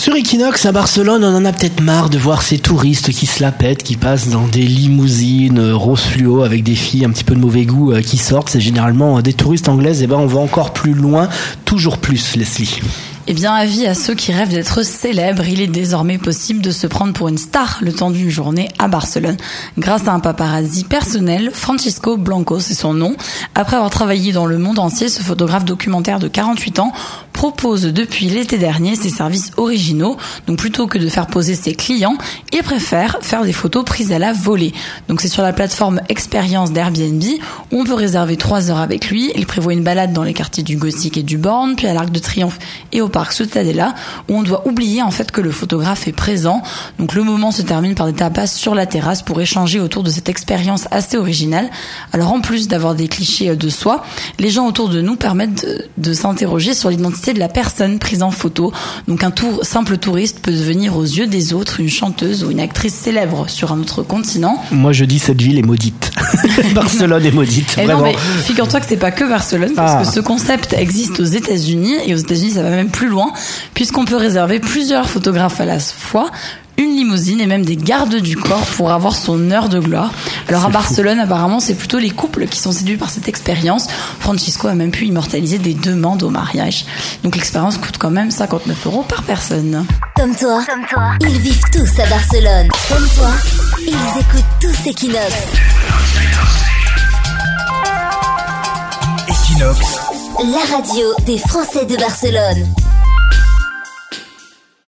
Sur Equinox à Barcelone, on en a peut-être marre de voir ces touristes qui se la pètent, qui passent dans des limousines euh, rose fluo avec des filles un petit peu de mauvais goût euh, qui sortent. C'est généralement euh, des touristes anglaises. Et ben, on va encore plus loin, toujours plus, Leslie. Eh bien, avis à ceux qui rêvent d'être célèbres, il est désormais possible de se prendre pour une star le temps d'une journée à Barcelone. Grâce à un paparazzi personnel, Francisco Blanco, c'est son nom. Après avoir travaillé dans le monde entier, ce photographe documentaire de 48 ans propose depuis l'été dernier ses services originaux. Donc plutôt que de faire poser ses clients, il préfère faire des photos prises à la volée. Donc c'est sur la plateforme Expérience d'Airbnb où on peut réserver 3 heures avec lui. Il prévoit une balade dans les quartiers du Gothique et du Born, puis à l'Arc de Triomphe et au parc Ciutadella où on doit oublier en fait que le photographe est présent. Donc le moment se termine par des tapas sur la terrasse pour échanger autour de cette expérience assez originale. Alors en plus d'avoir des clichés de soi, les gens autour de nous permettent de, de s'interroger sur l'identité de la personne prise en photo. Donc un tour, simple touriste peut devenir aux yeux des autres une chanteuse ou une actrice célèbre sur un autre continent. Moi je dis cette ville est maudite. Barcelone est maudite. Et vraiment. figure-toi que c'est pas que Barcelone, parce Ah. que ce concept existe aux États-Unis et aux États-Unis ça va même plus loin, puisqu'on peut réserver plusieurs photographes à la fois une limousine et même des gardes du corps pour avoir son heure de gloire. Alors à fou. Barcelone, apparemment, c'est plutôt les couples qui sont séduits par cette expérience. Francisco a même pu immortaliser des demandes au mariage. Donc l'expérience coûte quand même 59 euros par personne. Comme toi, ils vivent tous à Barcelone. Comme toi, ils écoutent tous Equinox. Equinox, La radio des Français de Barcelone.